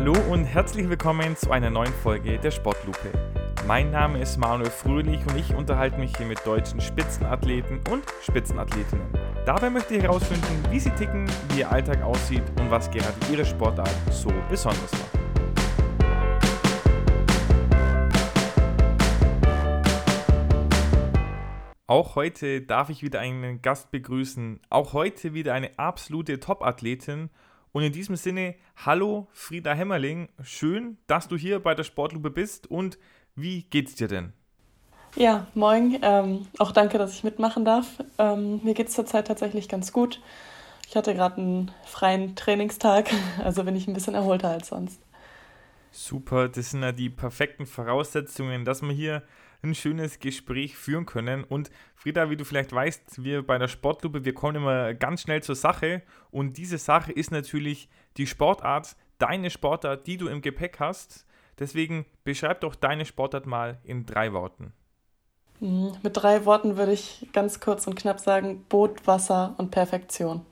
Hallo und herzlich willkommen zu einer neuen Folge der Sportlupe. Mein Name ist Manuel Fröhlich und ich unterhalte mich hier mit deutschen Spitzenathleten und Spitzenathletinnen. Dabei möchte ich herausfinden, wie sie ticken, wie ihr Alltag aussieht und was gerade ihre Sportart so besonders macht. Auch heute darf ich wieder einen Gast begrüßen. Auch heute wieder eine absolute Top-Athletin. Und in diesem Sinne, hallo Frieda Hämmerling. Schön, dass du hier bei der Sportlupe bist. Und wie geht's dir denn? Ja, moin. Ähm, auch danke, dass ich mitmachen darf. Ähm, mir geht es zurzeit tatsächlich ganz gut. Ich hatte gerade einen freien Trainingstag, also bin ich ein bisschen erholter als sonst. Super, das sind ja die perfekten Voraussetzungen, dass wir hier ein schönes Gespräch führen können. Und Frieda, wie du vielleicht weißt, wir bei der Sportlupe, wir kommen immer ganz schnell zur Sache. Und diese Sache ist natürlich die Sportart, deine Sportart, die du im Gepäck hast. Deswegen beschreib doch deine Sportart mal in drei Worten. Mhm, mit drei Worten würde ich ganz kurz und knapp sagen: Boot, Wasser und Perfektion.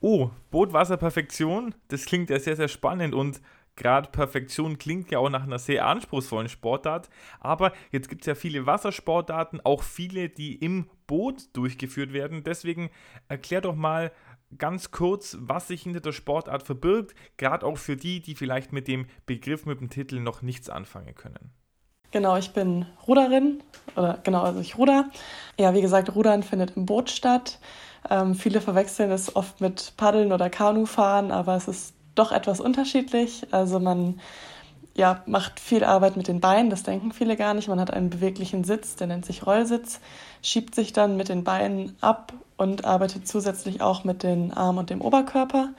Oh, Boot, Wasser, Perfektion. Das klingt ja sehr, sehr spannend und gerade Perfektion klingt ja auch nach einer sehr anspruchsvollen Sportart, aber jetzt gibt es ja viele Wassersportarten, auch viele, die im Boot durchgeführt werden. Deswegen erklär doch mal ganz kurz, was sich hinter der Sportart verbirgt, gerade auch für die, die vielleicht mit dem Begriff, mit dem Titel noch nichts anfangen können. Genau, ich bin Ruderin, oder genau, also ich ruder. Ja, wie gesagt, Rudern findet im Boot statt. Ähm, viele verwechseln es oft mit Paddeln oder Kanufahren, aber es ist doch etwas unterschiedlich. Also man ja, macht viel Arbeit mit den Beinen, das denken viele gar nicht. Man hat einen beweglichen Sitz, der nennt sich Rollsitz, schiebt sich dann mit den Beinen ab und arbeitet zusätzlich auch mit den Armen und dem Oberkörper.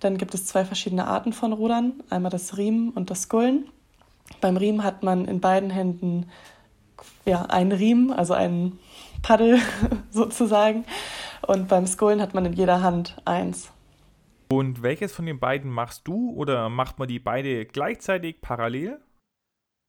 Dann gibt es zwei verschiedene Arten von Rudern, einmal das Riemen und das Skullen. Beim Riemen hat man in beiden Händen ja, einen Riemen, also einen Paddel sozusagen. Und beim Skullen hat man in jeder Hand eins. Und welches von den beiden machst du oder macht man die beide gleichzeitig parallel?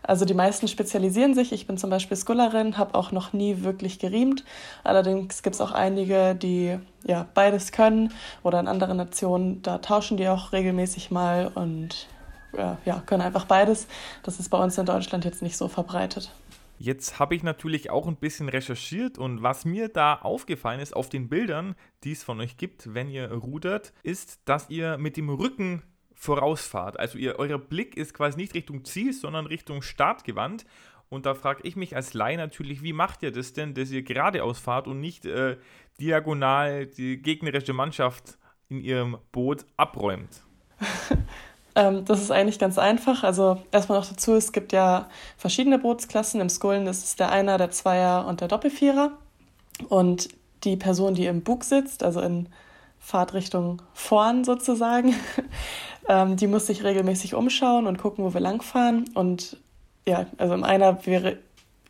Also die meisten spezialisieren sich. Ich bin zum Beispiel Skullerin, habe auch noch nie wirklich geriemt. Allerdings gibt es auch einige, die ja beides können oder in anderen Nationen, da tauschen die auch regelmäßig mal und ja, ja können einfach beides. Das ist bei uns in Deutschland jetzt nicht so verbreitet. Jetzt habe ich natürlich auch ein bisschen recherchiert und was mir da aufgefallen ist auf den Bildern, die es von euch gibt, wenn ihr rudert, ist, dass ihr mit dem Rücken vorausfahrt. Also ihr, euer Blick ist quasi nicht Richtung Ziel, sondern Richtung Start gewandt. Und da frage ich mich als Laie natürlich, wie macht ihr das denn, dass ihr geradeaus fahrt und nicht äh, diagonal die gegnerische Mannschaft in ihrem Boot abräumt? Ähm, das ist eigentlich ganz einfach. Also erstmal noch dazu, es gibt ja verschiedene Bootsklassen. Im Skullen ist es der Einer, der Zweier und der Doppelvierer. Und die Person, die im Bug sitzt, also in Fahrtrichtung vorn sozusagen, ähm, die muss sich regelmäßig umschauen und gucken, wo wir langfahren. Und ja, also im Einer wäre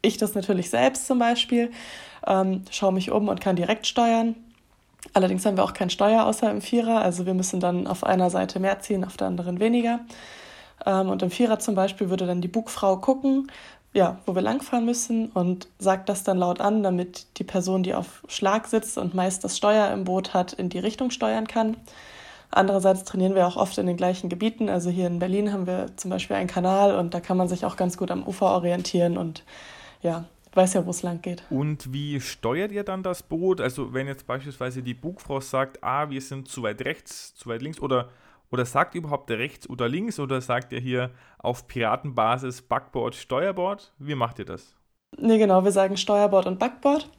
ich das natürlich selbst zum Beispiel, ähm, schaue mich um und kann direkt steuern. Allerdings haben wir auch kein Steuer außer im Vierer, also wir müssen dann auf einer Seite mehr ziehen, auf der anderen weniger. Ähm, und im Vierer zum Beispiel würde dann die Bugfrau gucken, ja, wo wir langfahren müssen und sagt das dann laut an, damit die Person, die auf Schlag sitzt und meist das Steuer im Boot hat, in die Richtung steuern kann. Andererseits trainieren wir auch oft in den gleichen Gebieten. Also hier in Berlin haben wir zum Beispiel einen Kanal und da kann man sich auch ganz gut am Ufer orientieren und ja, weiß ja, wo es lang geht. Und wie steuert ihr dann das Boot? Also wenn jetzt beispielsweise die Bugfrau sagt, ah, wir sind zu weit rechts, zu weit links oder oder sagt ihr überhaupt rechts oder links oder sagt ihr hier auf Piratenbasis Backboard, Steuerbord? Wie macht ihr das? Nee, genau, wir sagen Steuerbord und Backboard.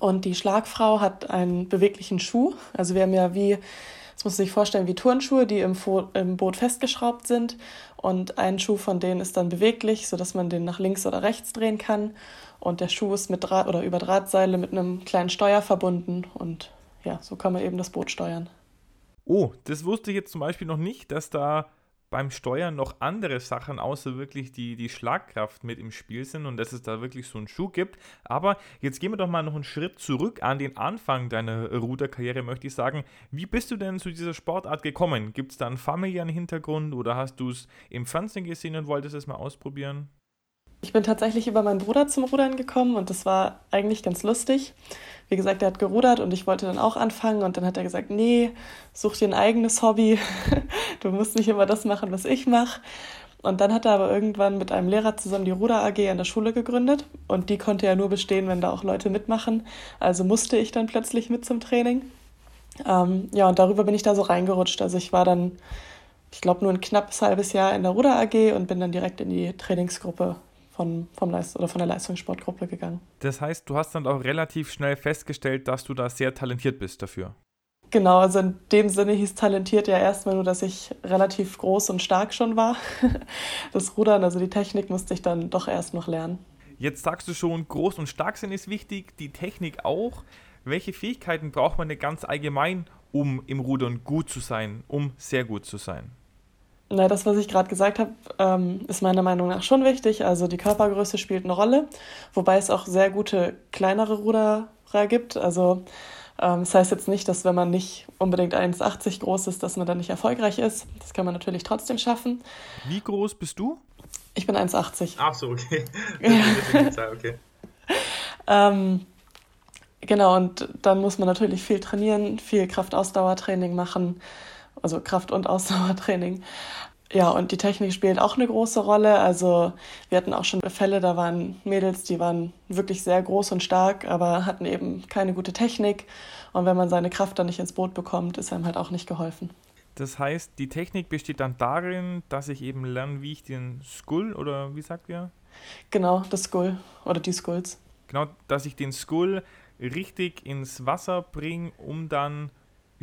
Und die Schlagfrau hat einen beweglichen Schuh. Also wir haben ja wie, das muss man sich vorstellen, wie Turnschuhe, die im, im Boot festgeschraubt sind. Und ein Schuh von denen ist dann beweglich, sodass man den nach links oder rechts drehen kann. Und der Schuh ist mit Draht oder über Drahtseile mit einem kleinen Steuer verbunden. Und ja, so kann man eben das Boot steuern. Oh, das wusste ich jetzt zum Beispiel noch nicht, dass da beim Steuern noch andere Sachen außer wirklich die, die Schlagkraft mit im Spiel sind und dass es da wirklich so einen Schuh gibt. Aber jetzt gehen wir doch mal noch einen Schritt zurück an den Anfang deiner Ruderkarriere, möchte ich sagen. Wie bist du denn zu dieser Sportart gekommen? Gibt es da einen familiären Hintergrund oder hast du es im Fernsehen gesehen und wolltest es mal ausprobieren? Ich bin tatsächlich über meinen Bruder zum Rudern gekommen und das war eigentlich ganz lustig. Wie gesagt, er hat gerudert und ich wollte dann auch anfangen und dann hat er gesagt, nee, such dir ein eigenes Hobby. du musst nicht immer das machen, was ich mache. Und dann hat er aber irgendwann mit einem Lehrer zusammen die Ruder AG an der Schule gegründet und die konnte ja nur bestehen, wenn da auch Leute mitmachen. Also musste ich dann plötzlich mit zum Training. Ähm, ja, und darüber bin ich da so reingerutscht. Also ich war dann, ich glaube, nur ein knappes halbes Jahr in der Ruder AG und bin dann direkt in die Trainingsgruppe von, vom Leist oder von der Leistungssportgruppe gegangen. Das heißt, du hast dann auch relativ schnell festgestellt, dass du da sehr talentiert bist dafür. Genau, also in dem Sinne hieß talentiert ja erstmal nur, dass ich relativ groß und stark schon war. Das Rudern, also die Technik musste ich dann doch erst noch lernen. Jetzt sagst du schon, groß und stark sind ist wichtig, die Technik auch. Welche Fähigkeiten braucht man denn ganz allgemein, um im Rudern gut zu sein, um sehr gut zu sein? Na, das, was ich gerade gesagt habe, ähm, ist meiner Meinung nach schon wichtig. Also die Körpergröße spielt eine Rolle, wobei es auch sehr gute kleinere Ruderer gibt. Also ähm, das heißt jetzt nicht, dass wenn man nicht unbedingt 1,80 groß ist, dass man dann nicht erfolgreich ist. Das kann man natürlich trotzdem schaffen. Wie groß bist du? Ich bin 1,80. Ach so, okay. okay. ähm, genau, und dann muss man natürlich viel trainieren, viel Kraft-Ausdauertraining machen, also Kraft- und Ausdauertraining. Ja, und die Technik spielt auch eine große Rolle. Also wir hatten auch schon Fälle, da waren Mädels, die waren wirklich sehr groß und stark, aber hatten eben keine gute Technik. Und wenn man seine Kraft dann nicht ins Boot bekommt, ist einem halt auch nicht geholfen. Das heißt, die Technik besteht dann darin, dass ich eben lerne, wie ich den Skull oder wie sagt ihr? Genau, das Skull oder die Skulls. Genau, dass ich den Skull richtig ins Wasser bringe, um dann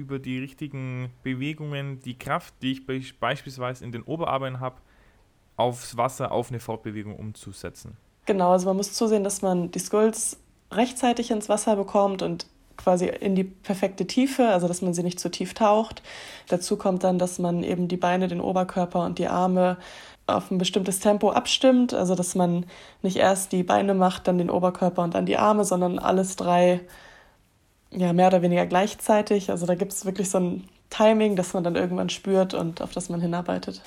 über die richtigen Bewegungen die Kraft, die ich beispielsweise in den Oberarmen habe, aufs Wasser, auf eine Fortbewegung umzusetzen. Genau, also man muss zusehen, dass man die Skulls rechtzeitig ins Wasser bekommt und quasi in die perfekte Tiefe, also dass man sie nicht zu tief taucht. Dazu kommt dann, dass man eben die Beine, den Oberkörper und die Arme auf ein bestimmtes Tempo abstimmt, also dass man nicht erst die Beine macht, dann den Oberkörper und dann die Arme, sondern alles drei ja, mehr oder weniger gleichzeitig. Also da gibt es wirklich so ein Timing, das man dann irgendwann spürt und auf das man hinarbeitet.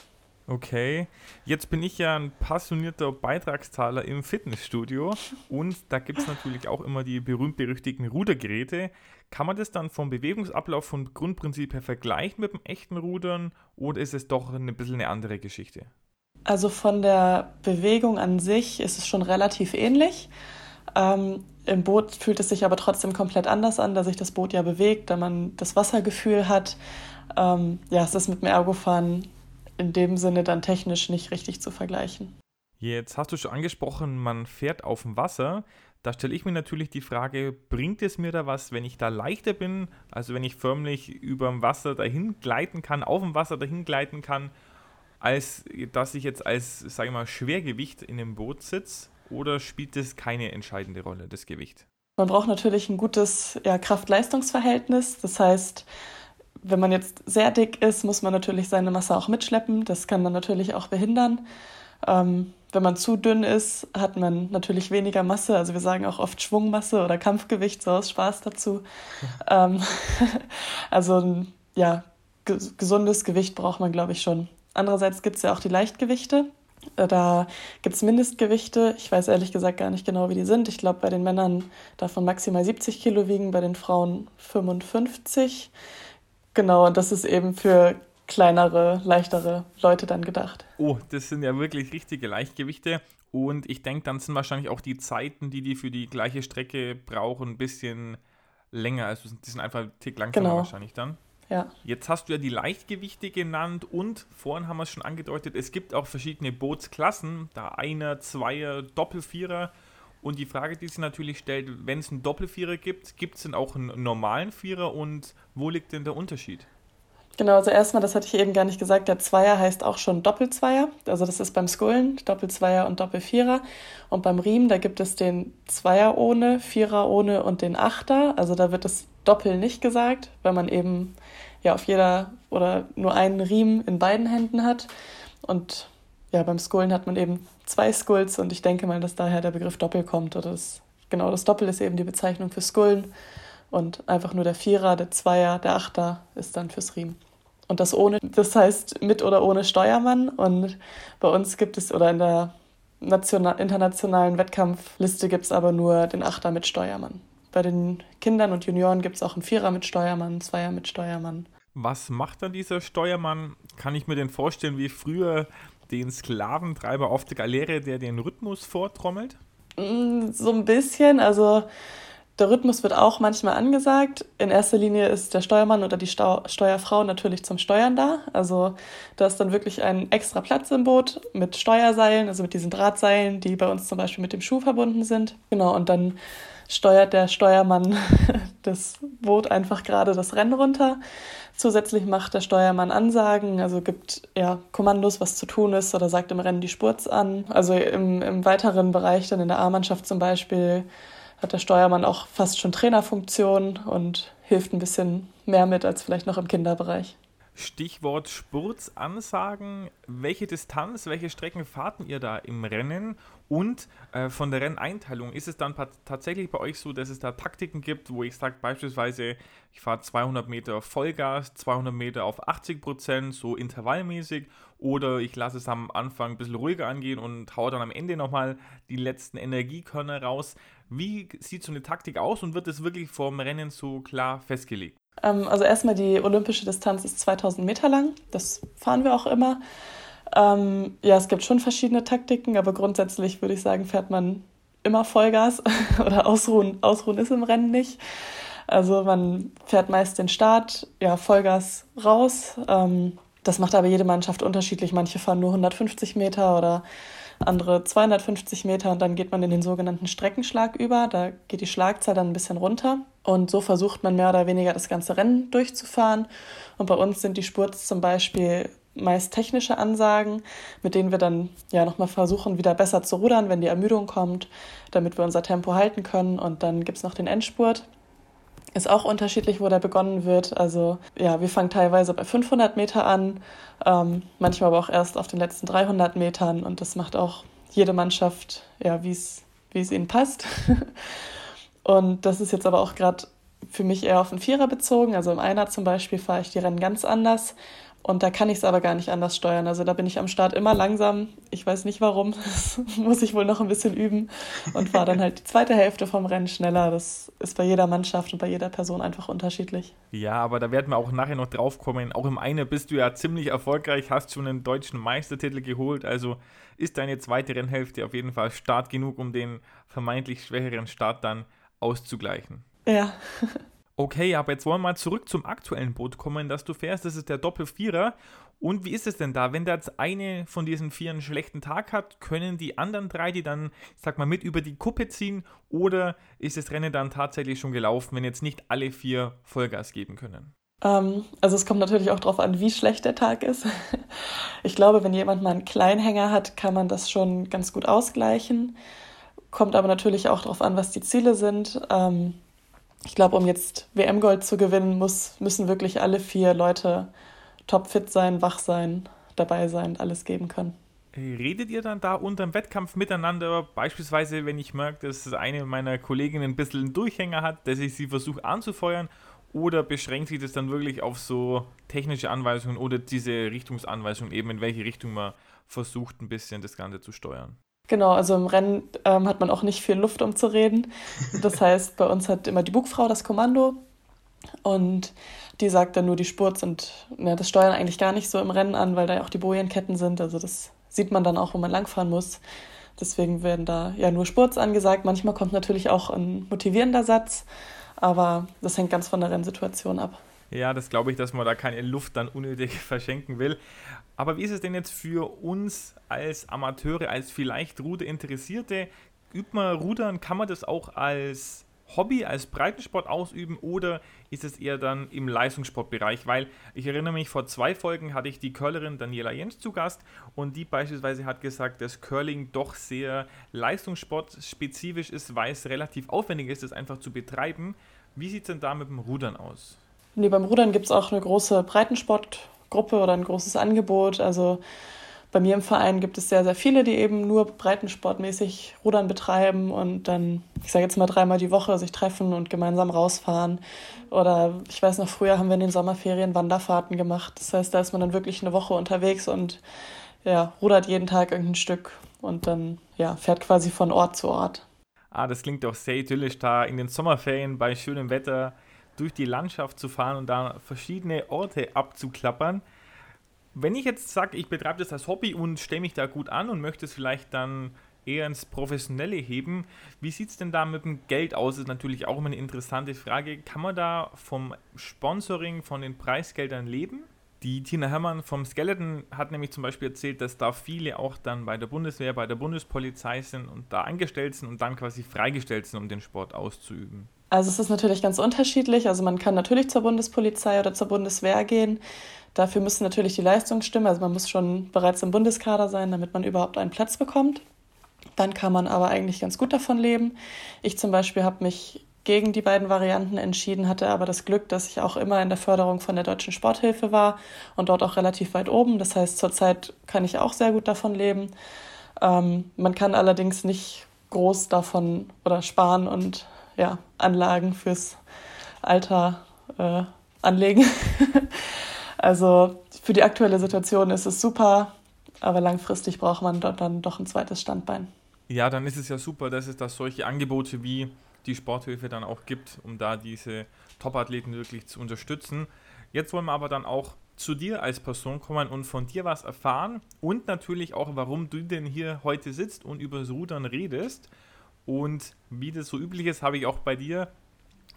Okay, jetzt bin ich ja ein passionierter Beitragszahler im Fitnessstudio und da gibt es natürlich auch immer die berühmt-berüchtigten Rudergeräte. Kann man das dann vom Bewegungsablauf vom Grundprinzip her vergleichen mit dem echten Rudern oder ist es doch ein bisschen eine andere Geschichte? Also von der Bewegung an sich ist es schon relativ ähnlich. Ähm, Im Boot fühlt es sich aber trotzdem komplett anders an, da sich das Boot ja bewegt, da man das Wassergefühl hat. Ähm, ja, es ist mit dem Ergofahren in dem Sinne dann technisch nicht richtig zu vergleichen. Jetzt hast du schon angesprochen, man fährt auf dem Wasser. Da stelle ich mir natürlich die Frage, bringt es mir da was, wenn ich da leichter bin? Also wenn ich förmlich über dem Wasser dahin gleiten kann, auf dem Wasser dahin gleiten kann, als dass ich jetzt als, sage ich mal, Schwergewicht in dem Boot sitze? Oder spielt es keine entscheidende Rolle, das Gewicht? Man braucht natürlich ein gutes ja, Kraft-Leistungs-Verhältnis. Das heißt, wenn man jetzt sehr dick ist, muss man natürlich seine Masse auch mitschleppen. Das kann man natürlich auch behindern. Ähm, wenn man zu dünn ist, hat man natürlich weniger Masse. Also wir sagen auch oft Schwungmasse oder Kampfgewicht, so aus Spaß dazu. ähm, also ein ja, gesundes Gewicht braucht man, glaube ich, schon. Andererseits gibt es ja auch die Leichtgewichte. Da gibt es Mindestgewichte. Ich weiß ehrlich gesagt gar nicht genau, wie die sind. Ich glaube, bei den Männern darf man maximal 70 Kilo wiegen, bei den Frauen 55. Genau, und das ist eben für kleinere, leichtere Leute dann gedacht. Oh, das sind ja wirklich richtige Leichtgewichte. Und ich denke, dann sind wahrscheinlich auch die Zeiten, die die für die gleiche Strecke brauchen, ein bisschen länger. Also die sind einfach ein Tick langsamer genau. wahrscheinlich dann. Ja. Jetzt hast du ja die Leichtgewichte genannt und vorhin haben wir es schon angedeutet, es gibt auch verschiedene Bootsklassen, da Einer, Zweier, Doppelvierer. Und die Frage, die sich natürlich stellt, wenn es einen Doppelvierer gibt, gibt es denn auch einen normalen Vierer und wo liegt denn der Unterschied? Genau, also erstmal, das hatte ich eben gar nicht gesagt, der Zweier heißt auch schon Doppelzweier. Also das ist beim Skullen, Doppelzweier und Doppelvierer. Und beim Riemen, da gibt es den Zweier ohne, Vierer ohne und den Achter. Also da wird das Doppel nicht gesagt, weil man eben ja auf jeder oder nur einen Riemen in beiden Händen hat. Und ja, beim Skullen hat man eben zwei Skulls und ich denke mal, dass daher der Begriff Doppel kommt. Oder das, genau, das Doppel ist eben die Bezeichnung für Skullen und einfach nur der Vierer, der Zweier, der Achter ist dann fürs Riemen. Und das ohne, das heißt mit oder ohne Steuermann. Und bei uns gibt es, oder in der national, internationalen Wettkampfliste gibt es aber nur den Achter mit Steuermann. Bei den Kindern und Junioren gibt es auch einen Vierer mit Steuermann, einen Zweier mit Steuermann. Was macht dann dieser Steuermann? Kann ich mir den vorstellen wie früher den Sklaventreiber auf der Galeere, der den Rhythmus vortrommelt? Mm, so ein bisschen. Also der Rhythmus wird auch manchmal angesagt. In erster Linie ist der Steuermann oder die Stau Steuerfrau natürlich zum Steuern da. Also da ist dann wirklich ein extra Platz im Boot mit Steuerseilen, also mit diesen Drahtseilen, die bei uns zum Beispiel mit dem Schuh verbunden sind. Genau, und dann steuert der Steuermann das Boot einfach gerade das Rennen runter. Zusätzlich macht der Steuermann Ansagen, also gibt ja Kommandos, was zu tun ist oder sagt im Rennen die Spurts an. Also im, im weiteren Bereich, dann in der A-Mannschaft zum Beispiel, hat der Steuermann auch fast schon Trainerfunktion und hilft ein bisschen mehr mit als vielleicht noch im Kinderbereich. Stichwort Spurzansagen. Welche Distanz, welche Strecken fahrten ihr da im Rennen? Und äh, von der Renneinteilung, ist es dann tatsächlich bei euch so, dass es da Taktiken gibt, wo ich sage beispielsweise, ich fahre 200 Meter Vollgas, 200 Meter auf 80 Prozent, so intervallmäßig, oder ich lasse es am Anfang ein bisschen ruhiger angehen und haue dann am Ende nochmal die letzten Energiekörner raus. Wie sieht so eine Taktik aus und wird es wirklich vorm Rennen so klar festgelegt? Ähm, also erstmal die olympische Distanz ist 2000 Meter lang. Das fahren wir auch immer. Ähm, ja, es gibt schon verschiedene Taktiken, aber grundsätzlich würde ich sagen, fährt man immer Vollgas oder ausruhen. Ausruhen ist im Rennen nicht. Also man fährt meist den Start, ja, Vollgas raus. Ähm, das macht aber jede Mannschaft unterschiedlich. Manche fahren nur 150 Meter oder andere 250 Meter und dann geht man in den sogenannten Streckenschlag über. Da geht die Schlagzahl dann ein bisschen runter und so versucht man mehr oder weniger das ganze Rennen durchzufahren. Und bei uns sind die Spurts zum Beispiel meist technische Ansagen, mit denen wir dann ja nochmal versuchen, wieder besser zu rudern, wenn die Ermüdung kommt, damit wir unser Tempo halten können. Und dann gibt es noch den Endspurt. Ist auch unterschiedlich, wo der begonnen wird. Also ja, wir fangen teilweise bei 500 Meter an, ähm, manchmal aber auch erst auf den letzten 300 Metern. Und das macht auch jede Mannschaft, ja, wie es ihnen passt. und das ist jetzt aber auch gerade für mich eher auf den Vierer bezogen. Also im Einer zum Beispiel fahre ich die Rennen ganz anders. Und da kann ich es aber gar nicht anders steuern. Also da bin ich am Start immer langsam. Ich weiß nicht warum. Das muss ich wohl noch ein bisschen üben und fahre dann halt die zweite Hälfte vom Rennen schneller. Das ist bei jeder Mannschaft und bei jeder Person einfach unterschiedlich. Ja, aber da werden wir auch nachher noch drauf kommen. Auch im Eine bist du ja ziemlich erfolgreich, hast schon einen deutschen Meistertitel geholt. Also ist deine zweite Rennhälfte auf jeden Fall stark genug, um den vermeintlich schwächeren Start dann auszugleichen. Ja. Okay, aber jetzt wollen wir mal zurück zum aktuellen Boot kommen, das du fährst. Das ist der Doppelvierer. Und wie ist es denn da? Wenn da jetzt eine von diesen vier einen schlechten Tag hat, können die anderen drei die dann, sag mal, mit über die Kuppe ziehen? Oder ist das Rennen dann tatsächlich schon gelaufen, wenn jetzt nicht alle vier Vollgas geben können? Ähm, also es kommt natürlich auch darauf an, wie schlecht der Tag ist. Ich glaube, wenn jemand mal einen Kleinhänger hat, kann man das schon ganz gut ausgleichen. Kommt aber natürlich auch darauf an, was die Ziele sind. Ähm, ich glaube, um jetzt WM-Gold zu gewinnen, muss, müssen wirklich alle vier Leute topfit sein, wach sein, dabei sein, alles geben können. Redet ihr dann da unter dem Wettkampf miteinander? Beispielsweise, wenn ich merke, dass eine meiner Kolleginnen ein bisschen einen Durchhänger hat, dass ich sie versuche anzufeuern? Oder beschränkt sich das dann wirklich auf so technische Anweisungen oder diese Richtungsanweisungen, eben in welche Richtung man versucht, ein bisschen das Ganze zu steuern? Genau, also im Rennen ähm, hat man auch nicht viel Luft, um zu reden. Das heißt, bei uns hat immer die Bugfrau das Kommando und die sagt dann nur die Spurts und ja, das Steuern eigentlich gar nicht so im Rennen an, weil da ja auch die Bojenketten sind. Also das sieht man dann auch, wo man langfahren muss. Deswegen werden da ja nur Spurts angesagt. Manchmal kommt natürlich auch ein motivierender Satz, aber das hängt ganz von der Rennsituation ab. Ja, das glaube ich, dass man da keine Luft dann unnötig verschenken will. Aber wie ist es denn jetzt für uns als Amateure, als vielleicht Ruderinteressierte? Übt man Rudern, kann man das auch als Hobby, als Breitensport ausüben oder ist es eher dann im Leistungssportbereich? Weil ich erinnere mich, vor zwei Folgen hatte ich die Curlerin Daniela Jens zu Gast und die beispielsweise hat gesagt, dass Curling doch sehr leistungssportspezifisch ist, weil es relativ aufwendig ist, es einfach zu betreiben. Wie sieht es denn da mit dem Rudern aus? Nee, beim Rudern gibt es auch eine große Breitensportgruppe oder ein großes Angebot. Also bei mir im Verein gibt es sehr, sehr viele, die eben nur breitensportmäßig Rudern betreiben und dann, ich sage jetzt mal dreimal die Woche, sich treffen und gemeinsam rausfahren. Oder ich weiß noch, früher haben wir in den Sommerferien Wanderfahrten gemacht. Das heißt, da ist man dann wirklich eine Woche unterwegs und ja, rudert jeden Tag irgendein Stück und dann ja, fährt quasi von Ort zu Ort. Ah, das klingt doch sehr idyllisch, da in den Sommerferien bei schönem Wetter durch die Landschaft zu fahren und da verschiedene Orte abzuklappern. Wenn ich jetzt sage, ich betreibe das als Hobby und stelle mich da gut an und möchte es vielleicht dann eher ins Professionelle heben, wie sieht es denn da mit dem Geld aus? Ist natürlich auch immer eine interessante Frage. Kann man da vom Sponsoring, von den Preisgeldern leben? Die Tina Hermann vom Skeleton hat nämlich zum Beispiel erzählt, dass da viele auch dann bei der Bundeswehr, bei der Bundespolizei sind und da angestellt sind und dann quasi freigestellt sind, um den Sport auszuüben. Also es ist natürlich ganz unterschiedlich. Also man kann natürlich zur Bundespolizei oder zur Bundeswehr gehen. Dafür müssen natürlich die Leistungen stimmen. Also man muss schon bereits im Bundeskader sein, damit man überhaupt einen Platz bekommt. Dann kann man aber eigentlich ganz gut davon leben. Ich zum Beispiel habe mich gegen die beiden Varianten entschieden, hatte aber das Glück, dass ich auch immer in der Förderung von der Deutschen Sporthilfe war und dort auch relativ weit oben. Das heißt, zurzeit kann ich auch sehr gut davon leben. Ähm, man kann allerdings nicht groß davon oder sparen und ja, Anlagen fürs Alter äh, anlegen. Also für die aktuelle Situation ist es super, aber langfristig braucht man dort dann doch ein zweites Standbein. Ja, dann ist es ja super, dass es da solche Angebote wie die Sporthilfe dann auch gibt, um da diese Top-Athleten wirklich zu unterstützen. Jetzt wollen wir aber dann auch zu dir als Person kommen und von dir was erfahren und natürlich auch, warum du denn hier heute sitzt und über das Rudern redest. Und wie das so üblich ist, habe ich auch bei dir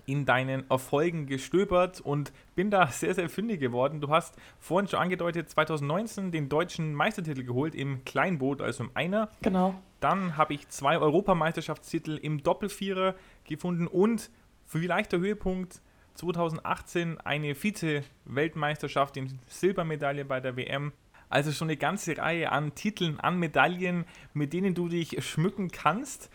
in deinen Erfolgen gestöbert und bin da sehr, sehr fündig geworden. Du hast vorhin schon angedeutet, 2019 den deutschen Meistertitel geholt im Kleinboot, also im Einer. Genau. Dann habe ich zwei Europameisterschaftstitel im Doppelvierer gefunden und vielleicht der Höhepunkt 2018 eine Vize-Weltmeisterschaft in Silbermedaille bei der WM. Also schon eine ganze Reihe an Titeln, an Medaillen, mit denen du dich schmücken kannst.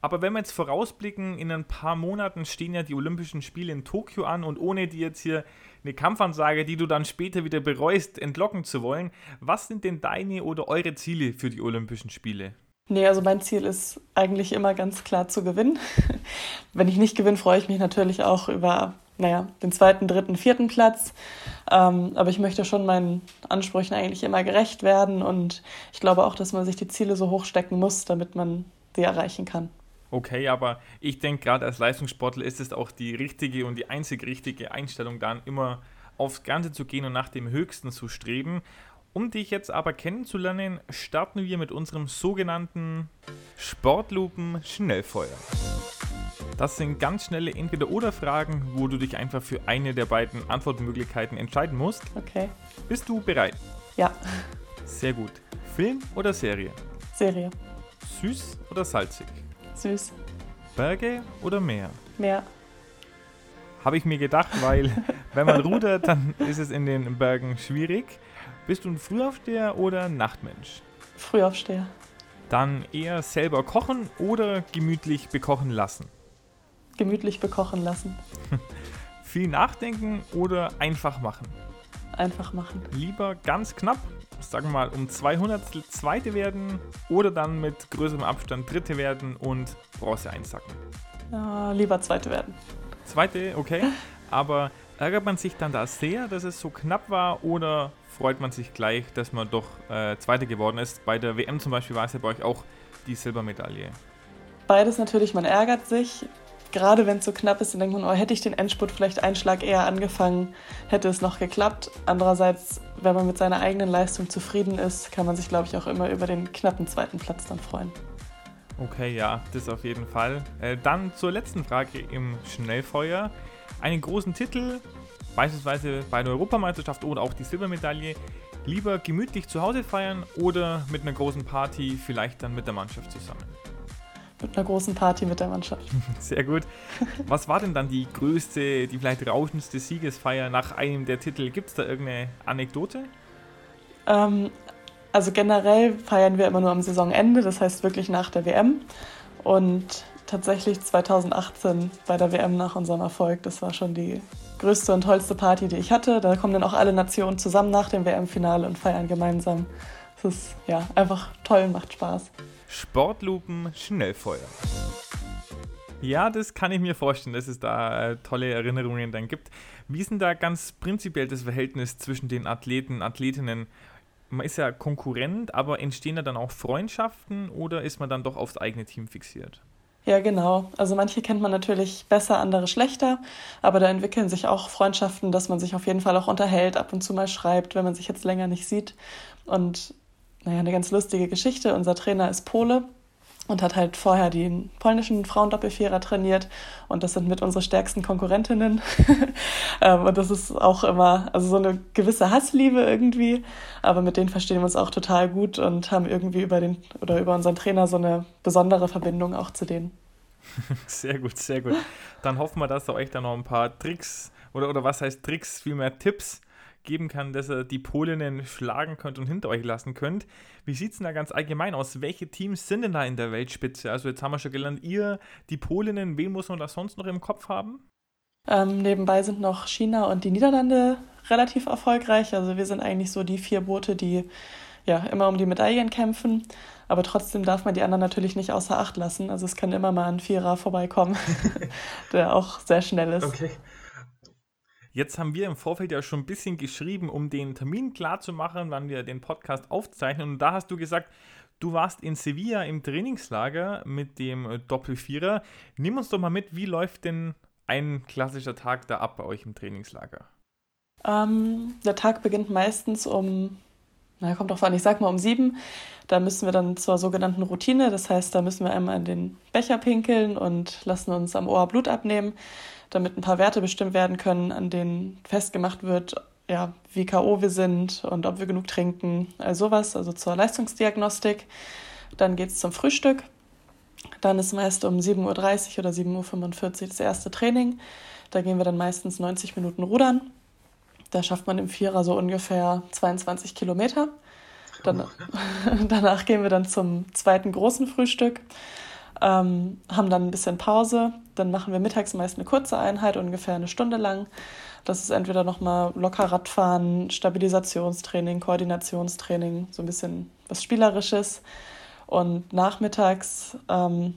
Aber wenn wir jetzt vorausblicken, in ein paar Monaten stehen ja die Olympischen Spiele in Tokio an und ohne dir jetzt hier eine Kampfansage, die du dann später wieder bereust, entlocken zu wollen, was sind denn deine oder eure Ziele für die Olympischen Spiele? Nee, also mein Ziel ist eigentlich immer ganz klar zu gewinnen. wenn ich nicht gewinne, freue ich mich natürlich auch über, naja, den zweiten, dritten, vierten Platz. Ähm, aber ich möchte schon meinen Ansprüchen eigentlich immer gerecht werden und ich glaube auch, dass man sich die Ziele so hoch stecken muss, damit man sie erreichen kann. Okay, aber ich denke, gerade als Leistungssportler ist es auch die richtige und die einzig richtige Einstellung, dann immer aufs Ganze zu gehen und nach dem Höchsten zu streben. Um dich jetzt aber kennenzulernen, starten wir mit unserem sogenannten Sportlupen-Schnellfeuer. Das sind ganz schnelle Entweder-Oder-Fragen, wo du dich einfach für eine der beiden Antwortmöglichkeiten entscheiden musst. Okay. Bist du bereit? Ja. Sehr gut. Film oder Serie? Serie. Süß oder salzig? Süß. Berge oder Meer? Meer. Habe ich mir gedacht, weil wenn man rudert, dann ist es in den Bergen schwierig. Bist du ein Frühaufsteher oder Nachtmensch? Frühaufsteher. Dann eher selber kochen oder gemütlich bekochen lassen? Gemütlich bekochen lassen. Viel nachdenken oder einfach machen? Einfach machen. Lieber ganz knapp sagen wir mal, um 200 Zweite werden oder dann mit größerem Abstand Dritte werden und Bronze einsacken? Ja, lieber Zweite werden. Zweite, okay. Aber ärgert man sich dann da sehr, dass es so knapp war oder freut man sich gleich, dass man doch äh, Zweite geworden ist? Bei der WM zum Beispiel war es ja bei euch auch die Silbermedaille. Beides natürlich, man ärgert sich gerade wenn es so knapp ist, dann denkt man, oh, hätte ich den Endspurt vielleicht einen Schlag eher angefangen, hätte es noch geklappt. Andererseits, wenn man mit seiner eigenen Leistung zufrieden ist, kann man sich, glaube ich, auch immer über den knappen zweiten Platz dann freuen. Okay, ja, das auf jeden Fall. Äh, dann zur letzten Frage im Schnellfeuer. Einen großen Titel, beispielsweise bei der Europameisterschaft oder auch die Silbermedaille, lieber gemütlich zu Hause feiern oder mit einer großen Party, vielleicht dann mit der Mannschaft zusammen? Mit einer großen Party mit der Mannschaft. Sehr gut. Was war denn dann die größte, die vielleicht rauschendste Siegesfeier nach einem der Titel? Gibt es da irgendeine Anekdote? Ähm, also generell feiern wir immer nur am Saisonende, das heißt wirklich nach der WM. Und tatsächlich 2018 bei der WM nach unserem Erfolg, das war schon die größte und tollste Party, die ich hatte. Da kommen dann auch alle Nationen zusammen nach dem WM-Finale und feiern gemeinsam. Das ist ja einfach toll und macht Spaß. Sportlupen Schnellfeuer. Ja, das kann ich mir vorstellen, dass es da äh, tolle Erinnerungen dann gibt. Wie ist denn da ganz prinzipiell das Verhältnis zwischen den Athleten, Athletinnen? man ist ja Konkurrent, aber entstehen da dann auch Freundschaften oder ist man dann doch aufs eigene Team fixiert? Ja, genau. Also manche kennt man natürlich besser, andere schlechter, aber da entwickeln sich auch Freundschaften, dass man sich auf jeden Fall auch unterhält, ab und zu mal schreibt, wenn man sich jetzt länger nicht sieht. Und naja, eine ganz lustige Geschichte. Unser Trainer ist Pole und hat halt vorher die polnischen Frauendoppelvierer trainiert und das sind mit unsere stärksten Konkurrentinnen ähm, und das ist auch immer also so eine gewisse Hassliebe irgendwie, aber mit denen verstehen wir uns auch total gut und haben irgendwie über den oder über unseren Trainer so eine besondere Verbindung auch zu denen. Sehr gut, sehr gut. Dann hoffen wir, dass ihr euch da noch ein paar Tricks oder, oder was heißt Tricks, vielmehr Tipps geben kann, dass ihr die Polinnen schlagen könnt und hinter euch lassen könnt. Wie sieht es denn da ganz allgemein aus? Welche Teams sind denn da in der Weltspitze? Also jetzt haben wir schon gelernt, ihr, die Polinnen, wen muss man da sonst noch im Kopf haben? Ähm, nebenbei sind noch China und die Niederlande relativ erfolgreich. Also wir sind eigentlich so die vier Boote, die ja immer um die Medaillen kämpfen. Aber trotzdem darf man die anderen natürlich nicht außer Acht lassen. Also es kann immer mal ein Vierer vorbeikommen, der auch sehr schnell ist. Okay. Jetzt haben wir im Vorfeld ja schon ein bisschen geschrieben, um den Termin klar zu machen, wann wir den Podcast aufzeichnen. Und da hast du gesagt, du warst in Sevilla im Trainingslager mit dem Doppelvierer. Nimm uns doch mal mit, wie läuft denn ein klassischer Tag da ab bei euch im Trainingslager? Ähm, der Tag beginnt meistens um, na kommt drauf an, ich sag mal um sieben. Da müssen wir dann zur sogenannten Routine, das heißt, da müssen wir einmal in den Becher pinkeln und lassen uns am Ohr Blut abnehmen damit ein paar Werte bestimmt werden können, an denen festgemacht wird, ja, wie K.O. wir sind und ob wir genug trinken, all sowas, also zur Leistungsdiagnostik. Dann geht es zum Frühstück. Dann ist meist um 7.30 Uhr oder 7.45 Uhr das erste Training. Da gehen wir dann meistens 90 Minuten rudern. Da schafft man im Vierer so ungefähr 22 Kilometer. Dann, danach gehen wir dann zum zweiten großen Frühstück ähm, haben dann ein bisschen Pause. Dann machen wir mittags meist eine kurze Einheit, ungefähr eine Stunde lang. Das ist entweder nochmal locker Radfahren, Stabilisationstraining, Koordinationstraining, so ein bisschen was Spielerisches. Und nachmittags ähm,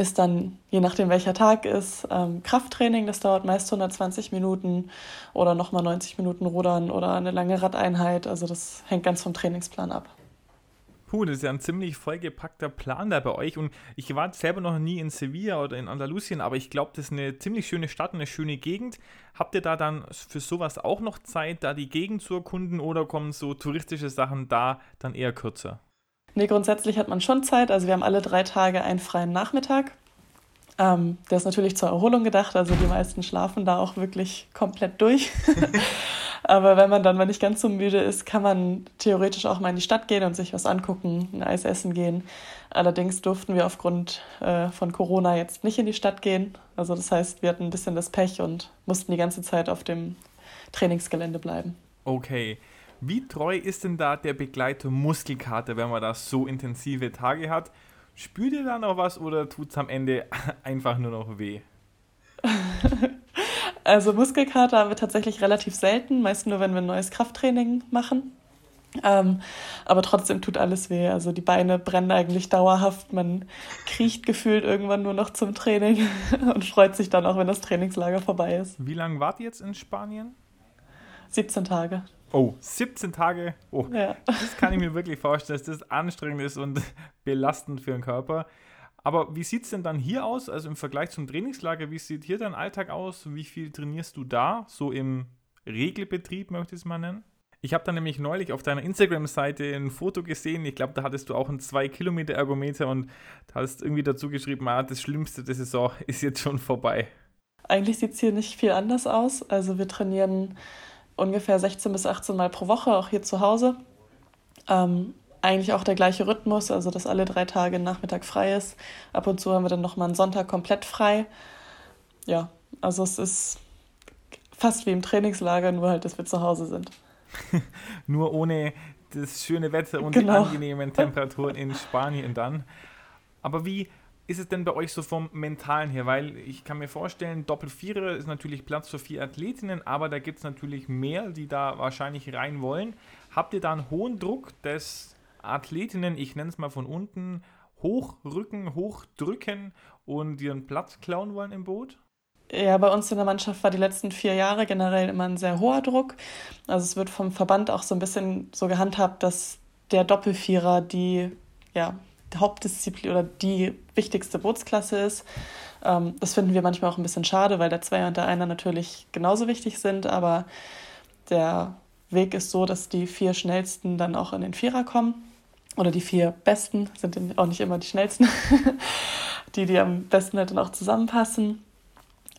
ist dann, je nachdem welcher Tag ist, ähm, Krafttraining. Das dauert meist 120 Minuten oder nochmal 90 Minuten Rudern oder eine lange Radeinheit. Also das hängt ganz vom Trainingsplan ab. Puh, das ist ja ein ziemlich vollgepackter Plan da bei euch. Und ich war selber noch nie in Sevilla oder in Andalusien, aber ich glaube, das ist eine ziemlich schöne Stadt, eine schöne Gegend. Habt ihr da dann für sowas auch noch Zeit, da die Gegend zu erkunden oder kommen so touristische Sachen da dann eher kürzer? Nee, grundsätzlich hat man schon Zeit. Also wir haben alle drei Tage einen freien Nachmittag. Ähm, der ist natürlich zur Erholung gedacht, also die meisten schlafen da auch wirklich komplett durch. Aber wenn man dann mal nicht ganz so müde ist, kann man theoretisch auch mal in die Stadt gehen und sich was angucken, ein Eis essen gehen. Allerdings durften wir aufgrund äh, von Corona jetzt nicht in die Stadt gehen. Also das heißt, wir hatten ein bisschen das Pech und mussten die ganze Zeit auf dem Trainingsgelände bleiben. Okay. Wie treu ist denn da der Begleiter Muskelkater, wenn man da so intensive Tage hat? Spürt ihr da noch was oder tut es am Ende einfach nur noch weh? Also Muskelkater haben wir tatsächlich relativ selten, meist nur, wenn wir ein neues Krafttraining machen. Ähm, aber trotzdem tut alles weh. Also die Beine brennen eigentlich dauerhaft. Man kriecht gefühlt irgendwann nur noch zum Training und freut sich dann auch, wenn das Trainingslager vorbei ist. Wie lange wart ihr jetzt in Spanien? 17 Tage. Oh, 17 Tage. Oh, ja. das kann ich mir wirklich vorstellen, dass das anstrengend ist und belastend für den Körper. Aber wie sieht es denn dann hier aus? Also im Vergleich zum Trainingslager, wie sieht hier dein Alltag aus? Wie viel trainierst du da? So im Regelbetrieb, möchte ich es mal nennen? Ich habe da nämlich neulich auf deiner Instagram-Seite ein Foto gesehen. Ich glaube, da hattest du auch einen 2-Kilometer-Ergometer und hast irgendwie dazu geschrieben, ah, das Schlimmste der Saison ist jetzt schon vorbei. Eigentlich sieht es hier nicht viel anders aus. Also wir trainieren ungefähr 16 bis 18 Mal pro Woche, auch hier zu Hause. Ähm, eigentlich auch der gleiche Rhythmus, also dass alle drei Tage Nachmittag frei ist. Ab und zu haben wir dann nochmal einen Sonntag komplett frei. Ja, also es ist fast wie im Trainingslager, nur halt, dass wir zu Hause sind. nur ohne das schöne Wetter und genau. die angenehmen Temperaturen in Spanien dann. Aber wie ist es denn bei euch so vom Mentalen her? Weil ich kann mir vorstellen, Doppelvierer ist natürlich Platz für vier Athletinnen, aber da gibt es natürlich mehr, die da wahrscheinlich rein wollen. Habt ihr da einen hohen Druck, dass Athletinnen, ich nenne es mal von unten, hochrücken, hochdrücken und ihren Platz klauen wollen im Boot? Ja, bei uns in der Mannschaft war die letzten vier Jahre generell immer ein sehr hoher Druck. Also es wird vom Verband auch so ein bisschen so gehandhabt, dass der Doppelvierer die ja, Hauptdisziplin oder die wichtigste Bootsklasse ist. Ähm, das finden wir manchmal auch ein bisschen schade, weil der Zweier und der Einer natürlich genauso wichtig sind, aber der Weg ist so, dass die vier schnellsten dann auch in den Vierer kommen. Oder die vier besten sind auch nicht immer die schnellsten. die, die am besten halt dann auch zusammenpassen.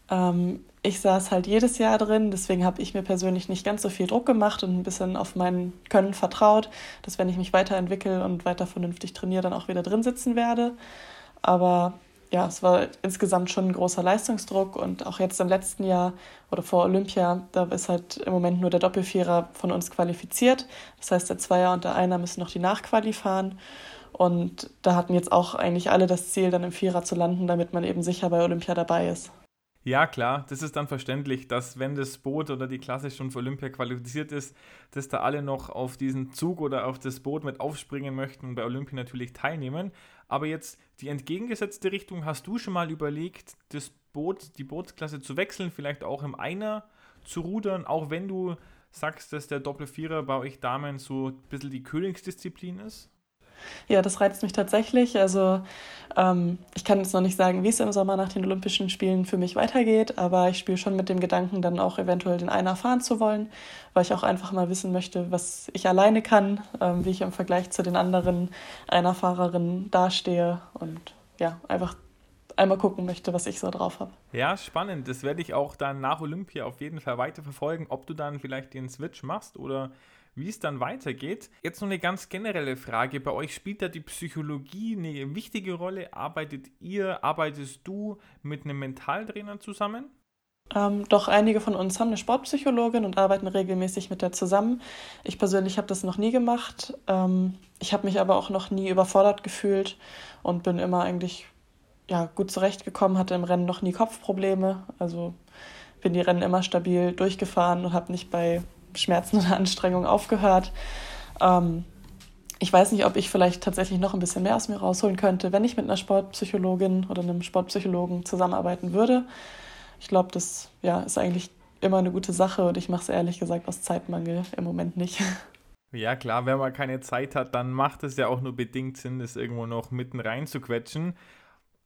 Ähm, ich saß halt jedes Jahr drin, deswegen habe ich mir persönlich nicht ganz so viel Druck gemacht und ein bisschen auf mein Können vertraut, dass wenn ich mich weiterentwickle und weiter vernünftig trainiere, dann auch wieder drin sitzen werde. Aber ja, es war insgesamt schon ein großer Leistungsdruck und auch jetzt im letzten Jahr oder vor Olympia, da ist halt im Moment nur der Doppelvierer von uns qualifiziert. Das heißt, der Zweier und der Einer müssen noch die Nachquali fahren. Und da hatten jetzt auch eigentlich alle das Ziel, dann im Vierer zu landen, damit man eben sicher bei Olympia dabei ist. Ja, klar, das ist dann verständlich, dass wenn das Boot oder die Klasse schon für Olympia qualifiziert ist, dass da alle noch auf diesen Zug oder auf das Boot mit aufspringen möchten und bei Olympia natürlich teilnehmen. Aber jetzt die entgegengesetzte Richtung, hast du schon mal überlegt, das Boot, die Bootsklasse zu wechseln, vielleicht auch im Einer zu rudern, auch wenn du sagst, dass der Doppelvierer bei euch Damen so ein bisschen die Königsdisziplin ist? Ja, das reizt mich tatsächlich. Also ähm, ich kann jetzt noch nicht sagen, wie es im Sommer nach den Olympischen Spielen für mich weitergeht, aber ich spiele schon mit dem Gedanken, dann auch eventuell den Einer fahren zu wollen, weil ich auch einfach mal wissen möchte, was ich alleine kann, ähm, wie ich im Vergleich zu den anderen Einerfahrerinnen dastehe und ja, einfach einmal gucken möchte, was ich so drauf habe. Ja, spannend. Das werde ich auch dann nach Olympia auf jeden Fall weiter verfolgen, ob du dann vielleicht den Switch machst oder wie es dann weitergeht. Jetzt noch eine ganz generelle Frage. Bei euch spielt da die Psychologie eine wichtige Rolle. Arbeitet ihr, arbeitest du mit einem Mentaltrainer zusammen? Ähm, doch einige von uns haben eine Sportpsychologin und arbeiten regelmäßig mit der zusammen. Ich persönlich habe das noch nie gemacht. Ähm, ich habe mich aber auch noch nie überfordert gefühlt und bin immer eigentlich ja, gut zurechtgekommen, hatte im Rennen noch nie Kopfprobleme. Also bin die Rennen immer stabil durchgefahren und habe nicht bei Schmerzen oder Anstrengung aufgehört. Ähm, ich weiß nicht, ob ich vielleicht tatsächlich noch ein bisschen mehr aus mir rausholen könnte, wenn ich mit einer Sportpsychologin oder einem Sportpsychologen zusammenarbeiten würde. Ich glaube, das ja, ist eigentlich immer eine gute Sache und ich mache es ehrlich gesagt aus Zeitmangel im Moment nicht. Ja, klar, wenn man keine Zeit hat, dann macht es ja auch nur bedingt Sinn, das irgendwo noch mitten rein zu quetschen.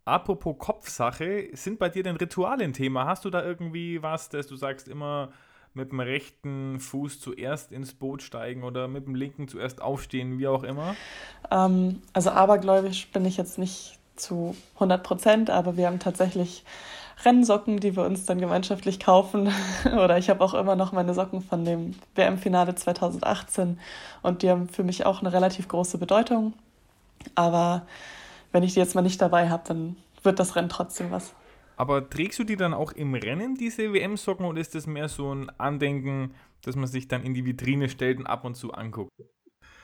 Apropos Kopfsache, sind bei dir denn Rituale ein Thema? Hast du da irgendwie was, dass du sagst, immer mit dem rechten Fuß zuerst ins Boot steigen oder mit dem linken zuerst aufstehen, wie auch immer? Ähm, also abergläubisch bin ich jetzt nicht zu 100 Prozent, aber wir haben tatsächlich Rennsocken, die wir uns dann gemeinschaftlich kaufen. Oder ich habe auch immer noch meine Socken von dem WM-Finale 2018 und die haben für mich auch eine relativ große Bedeutung. Aber wenn ich die jetzt mal nicht dabei habe, dann wird das Rennen trotzdem was. Aber trägst du die dann auch im Rennen, diese WM-Socken, oder ist das mehr so ein Andenken, dass man sich dann in die Vitrine stellt und ab und zu anguckt?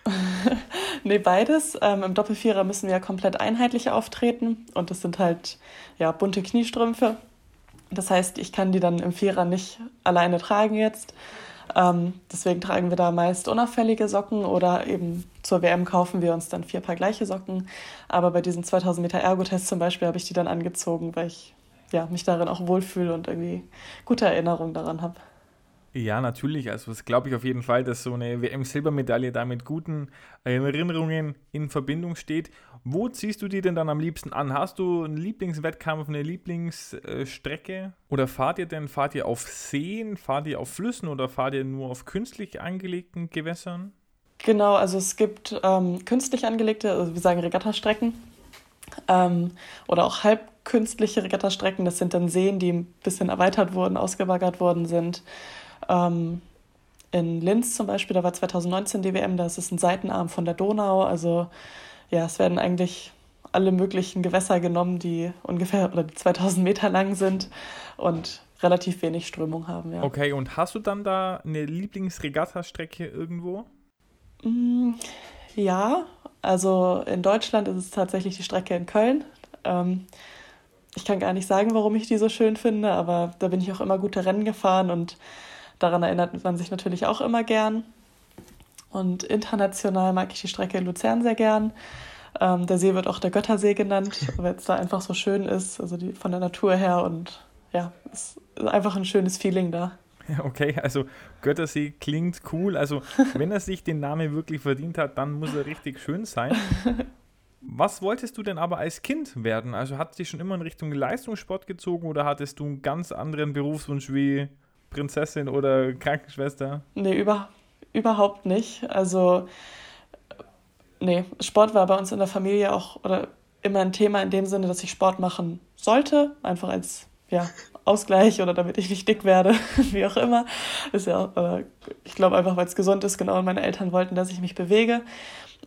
nee, beides. Ähm, Im Doppelvierer müssen wir ja komplett einheitlich auftreten und das sind halt ja, bunte Kniestrümpfe. Das heißt, ich kann die dann im Vierer nicht alleine tragen jetzt. Ähm, deswegen tragen wir da meist unauffällige Socken oder eben zur WM kaufen wir uns dann vier Paar gleiche Socken. Aber bei diesem 2000 Meter Ergotest zum Beispiel habe ich die dann angezogen, weil ich ja, mich darin auch wohlfühle und irgendwie gute Erinnerungen daran habe. Ja, natürlich. Also das glaube ich auf jeden Fall, dass so eine WM-Silbermedaille da mit guten Erinnerungen in Verbindung steht. Wo ziehst du die denn dann am liebsten an? Hast du einen Lieblingswettkampf, eine Lieblingsstrecke? Oder fahrt ihr denn, fahrt ihr auf Seen, fahrt ihr auf Flüssen oder fahrt ihr nur auf künstlich angelegten Gewässern? Genau, also es gibt ähm, künstlich angelegte, also wir sagen Regattastrecken ähm, oder auch halb künstliche Regattastrecken. Das sind dann Seen, die ein bisschen erweitert wurden, ausgebaggert worden sind. Ähm, in Linz zum Beispiel, da war 2019 die WM, da ist es ein Seitenarm von der Donau. Also ja, es werden eigentlich alle möglichen Gewässer genommen, die ungefähr oder die 2000 Meter lang sind und relativ wenig Strömung haben. Ja. Okay, und hast du dann da eine Lieblingsregattastrecke irgendwo? Mm, ja, also in Deutschland ist es tatsächlich die Strecke in Köln. Ähm, ich kann gar nicht sagen, warum ich die so schön finde, aber da bin ich auch immer gute Rennen gefahren und daran erinnert man sich natürlich auch immer gern. Und international mag ich die Strecke in Luzern sehr gern. Ähm, der See wird auch der Göttersee genannt, weil es da einfach so schön ist, also die, von der Natur her und ja, es ist einfach ein schönes Feeling da. Okay, also Göttersee klingt cool. Also wenn er sich den Namen wirklich verdient hat, dann muss er richtig schön sein. Was wolltest du denn aber als Kind werden? Also hat dich schon immer in Richtung Leistungssport gezogen oder hattest du einen ganz anderen Berufswunsch wie Prinzessin oder Krankenschwester? Nee, über, überhaupt nicht. Also, nee, Sport war bei uns in der Familie auch oder immer ein Thema in dem Sinne, dass ich Sport machen sollte, einfach als ja, Ausgleich oder damit ich nicht dick werde, wie auch immer. Ist ja, äh, ich glaube einfach, weil es gesund ist, genau. Und meine Eltern wollten, dass ich mich bewege.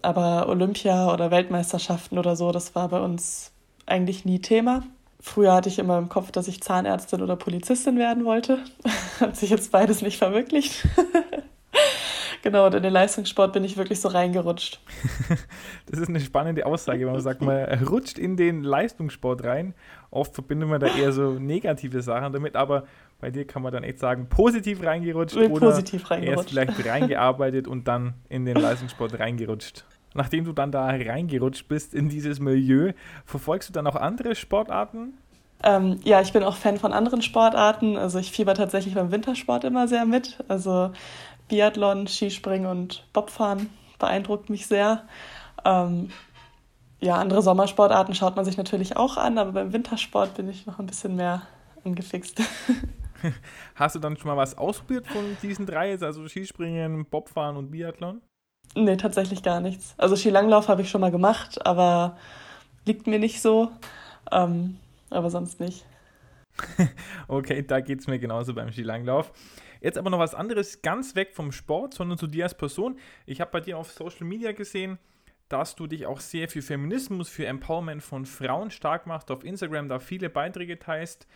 Aber Olympia oder Weltmeisterschaften oder so, das war bei uns eigentlich nie Thema. Früher hatte ich immer im Kopf, dass ich Zahnärztin oder Polizistin werden wollte. Hat sich jetzt beides nicht verwirklicht. genau, und in den Leistungssport bin ich wirklich so reingerutscht. das ist eine spannende Aussage, wenn man sagt, man rutscht in den Leistungssport rein. Oft verbindet man da eher so negative Sachen damit, aber bei dir kann man dann echt sagen, positiv reingerutscht oder positiv reingerutscht. erst vielleicht reingearbeitet und dann in den Leistungssport reingerutscht. Nachdem du dann da reingerutscht bist in dieses Milieu, verfolgst du dann auch andere Sportarten? Ähm, ja, ich bin auch Fan von anderen Sportarten. Also ich fieber tatsächlich beim Wintersport immer sehr mit. Also Biathlon, Skispringen und Bobfahren beeindruckt mich sehr. Ähm, ja, andere Sommersportarten schaut man sich natürlich auch an, aber beim Wintersport bin ich noch ein bisschen mehr angefixt. Hast du dann schon mal was ausprobiert von diesen drei, also Skispringen, Bobfahren und Biathlon? Nee, tatsächlich gar nichts. Also Skilanglauf habe ich schon mal gemacht, aber liegt mir nicht so. Ähm, aber sonst nicht. okay, da geht es mir genauso beim Skilanglauf. Jetzt aber noch was anderes, ganz weg vom Sport, sondern zu dir als Person. Ich habe bei dir auf Social Media gesehen, dass du dich auch sehr für Feminismus, für Empowerment von Frauen stark machst, auf Instagram da viele Beiträge teilst.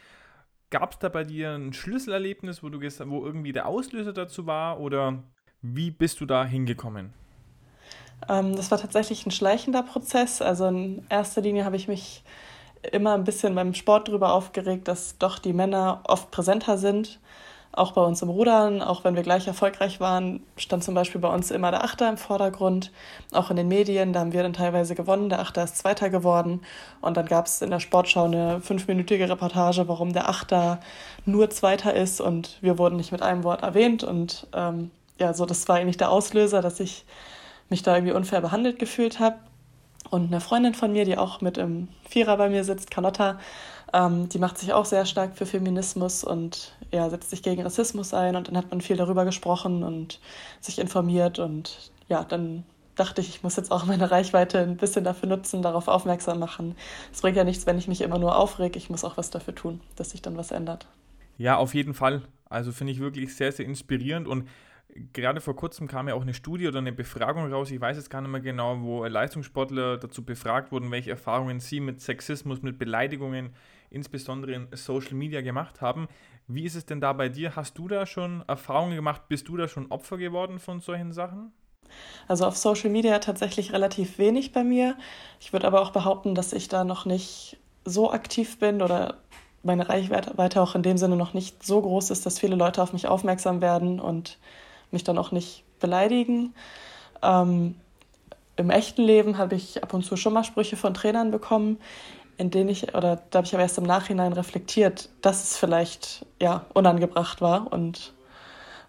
Gab es da bei dir ein Schlüsselerlebnis, wo, du wo irgendwie der Auslöser dazu war oder wie bist du da hingekommen? Ähm, das war tatsächlich ein schleichender Prozess. Also in erster Linie habe ich mich immer ein bisschen beim Sport darüber aufgeregt, dass doch die Männer oft präsenter sind auch bei uns im Rudern, auch wenn wir gleich erfolgreich waren, stand zum Beispiel bei uns immer der Achter im Vordergrund. Auch in den Medien, da haben wir dann teilweise gewonnen. Der Achter ist Zweiter geworden. Und dann gab es in der Sportschau eine fünfminütige Reportage, warum der Achter nur Zweiter ist. Und wir wurden nicht mit einem Wort erwähnt. Und ähm, ja, so das war eigentlich der Auslöser, dass ich mich da irgendwie unfair behandelt gefühlt habe. Und eine Freundin von mir, die auch mit im Vierer bei mir sitzt, Carlotta, ähm, die macht sich auch sehr stark für Feminismus und ja, setzt sich gegen Rassismus ein. Und dann hat man viel darüber gesprochen und sich informiert. Und ja, dann dachte ich, ich muss jetzt auch meine Reichweite ein bisschen dafür nutzen, darauf aufmerksam machen. Es bringt ja nichts, wenn ich mich immer nur aufreg. Ich muss auch was dafür tun, dass sich dann was ändert. Ja, auf jeden Fall. Also finde ich wirklich sehr, sehr inspirierend und gerade vor kurzem kam ja auch eine Studie oder eine Befragung raus, ich weiß jetzt gar nicht mehr genau, wo Leistungssportler dazu befragt wurden, welche Erfahrungen sie mit Sexismus, mit Beleidigungen, insbesondere in Social Media gemacht haben. Wie ist es denn da bei dir? Hast du da schon Erfahrungen gemacht? Bist du da schon Opfer geworden von solchen Sachen? Also auf Social Media tatsächlich relativ wenig bei mir. Ich würde aber auch behaupten, dass ich da noch nicht so aktiv bin oder meine Reichweite auch in dem Sinne noch nicht so groß ist, dass viele Leute auf mich aufmerksam werden und mich dann auch nicht beleidigen. Ähm, Im echten Leben habe ich ab und zu schon mal Sprüche von Trainern bekommen, in denen ich, oder da habe ich aber erst im Nachhinein reflektiert, dass es vielleicht ja unangebracht war. Und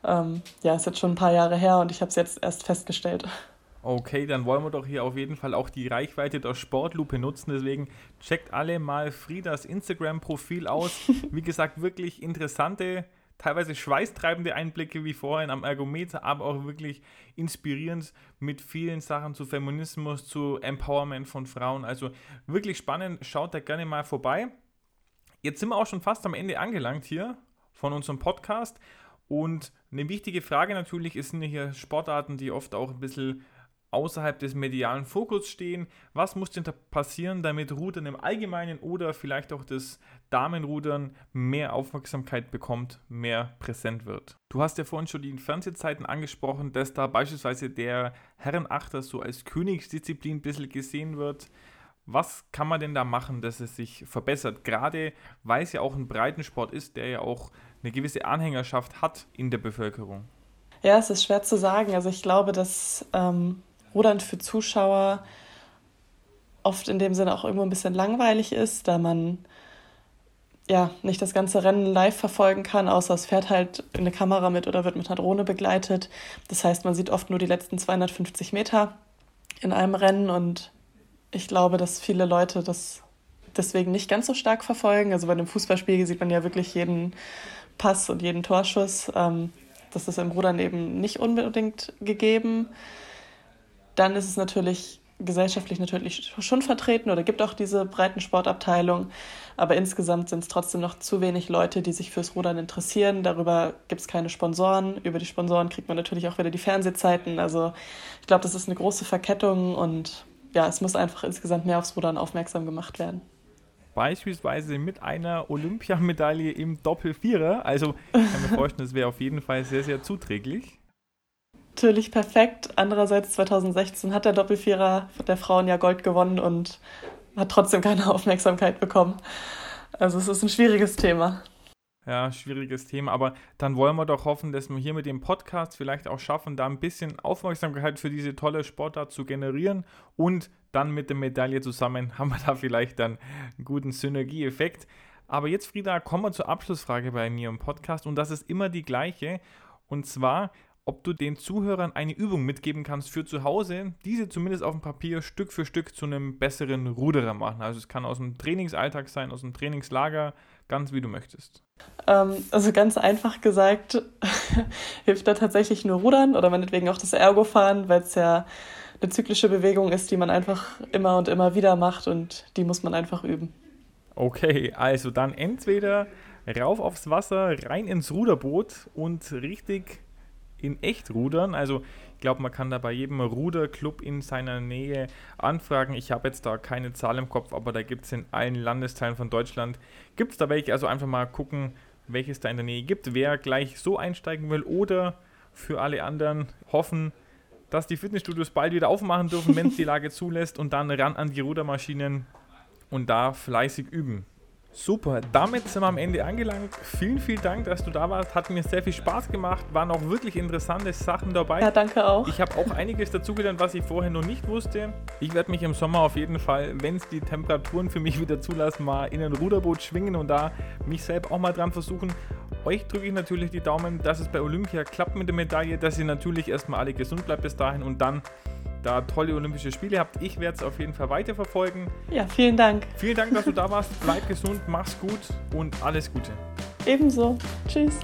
ähm, ja, ist jetzt schon ein paar Jahre her und ich habe es jetzt erst festgestellt. Okay, dann wollen wir doch hier auf jeden Fall auch die Reichweite der Sportlupe nutzen. Deswegen checkt alle mal Friedas Instagram-Profil aus. Wie gesagt, wirklich interessante teilweise schweißtreibende Einblicke wie vorhin am Ergometer, aber auch wirklich inspirierend mit vielen Sachen zu Feminismus, zu Empowerment von Frauen. Also wirklich spannend, schaut da gerne mal vorbei. Jetzt sind wir auch schon fast am Ende angelangt hier von unserem Podcast. Und eine wichtige Frage natürlich ist, sind hier Sportarten, die oft auch ein bisschen außerhalb des medialen Fokus stehen. Was muss denn da passieren, damit Rudern im Allgemeinen oder vielleicht auch das Damenrudern mehr Aufmerksamkeit bekommt, mehr präsent wird? Du hast ja vorhin schon die Fernsehzeiten angesprochen, dass da beispielsweise der Herrenachter so als Königsdisziplin ein bisschen gesehen wird. Was kann man denn da machen, dass es sich verbessert? Gerade weil es ja auch ein Breitensport ist, der ja auch eine gewisse Anhängerschaft hat in der Bevölkerung. Ja, es ist schwer zu sagen. Also ich glaube, dass ähm, Rudern für Zuschauer oft in dem Sinne auch irgendwo ein bisschen langweilig ist, da man ja nicht das ganze Rennen live verfolgen kann, außer es fährt halt eine Kamera mit oder wird mit einer Drohne begleitet. Das heißt, man sieht oft nur die letzten 250 Meter in einem Rennen und ich glaube, dass viele Leute das deswegen nicht ganz so stark verfolgen. Also bei einem Fußballspiel sieht man ja wirklich jeden Pass und jeden Torschuss. Ähm, das ist im Rudern eben nicht unbedingt gegeben. Dann ist es natürlich gesellschaftlich natürlich schon vertreten oder gibt auch diese breiten Sportabteilung. Aber insgesamt sind es trotzdem noch zu wenig Leute, die sich fürs Rudern interessieren. Darüber gibt es keine Sponsoren. Über die Sponsoren kriegt man natürlich auch wieder die Fernsehzeiten. Also ich glaube, das ist eine große Verkettung und ja, es muss einfach insgesamt mehr aufs Rudern aufmerksam gemacht werden beispielsweise mit einer Olympiamedaille im Doppelvierer. Also ich kann mir vorstellen, das wäre auf jeden Fall sehr, sehr zuträglich. Natürlich perfekt. Andererseits 2016 hat der Doppelvierer der Frauen ja Gold gewonnen und hat trotzdem keine Aufmerksamkeit bekommen. Also es ist ein schwieriges Thema. Ja, schwieriges Thema, aber dann wollen wir doch hoffen, dass wir hier mit dem Podcast vielleicht auch schaffen, da ein bisschen Aufmerksamkeit für diese tolle Sportart zu generieren und dann mit der Medaille zusammen haben wir da vielleicht dann einen guten Synergieeffekt. Aber jetzt, Frieda, kommen wir zur Abschlussfrage bei mir im Podcast und das ist immer die gleiche. Und zwar, ob du den Zuhörern eine Übung mitgeben kannst für zu Hause, diese zumindest auf dem Papier Stück für Stück zu einem besseren Ruderer machen. Also es kann aus dem Trainingsalltag sein, aus dem Trainingslager, ganz wie du möchtest. Ähm, also ganz einfach gesagt, hilft da tatsächlich nur Rudern oder meinetwegen auch das Ergo-Fahren, weil es ja eine zyklische Bewegung ist, die man einfach immer und immer wieder macht und die muss man einfach üben. Okay, also dann entweder rauf aufs Wasser, rein ins Ruderboot und richtig in echt rudern. Also ich glaube, man kann da bei jedem Ruderclub in seiner Nähe anfragen. Ich habe jetzt da keine Zahl im Kopf, aber da gibt es in allen Landesteilen von Deutschland, gibt es da welche. Also einfach mal gucken, welches da in der Nähe gibt. Wer gleich so einsteigen will oder für alle anderen hoffen, dass die Fitnessstudios bald wieder aufmachen dürfen, wenn es die Lage zulässt und dann ran an die Rudermaschinen und da fleißig üben. Super, damit sind wir am Ende angelangt. Vielen, vielen Dank, dass du da warst. Hat mir sehr viel Spaß gemacht. Waren auch wirklich interessante Sachen dabei. Ja, danke auch. Ich habe auch einiges dazugelernt, was ich vorher noch nicht wusste. Ich werde mich im Sommer auf jeden Fall, wenn es die Temperaturen für mich wieder zulassen, mal in ein Ruderboot schwingen und da mich selbst auch mal dran versuchen. Euch drücke ich natürlich die Daumen, dass es bei Olympia klappt mit der Medaille, dass ihr natürlich erstmal alle gesund bleibt bis dahin und dann da tolle Olympische Spiele habt. Ich werde es auf jeden Fall weiterverfolgen. Ja, vielen Dank. Vielen Dank, dass du da warst. Bleib gesund, mach's gut und alles Gute. Ebenso. Tschüss.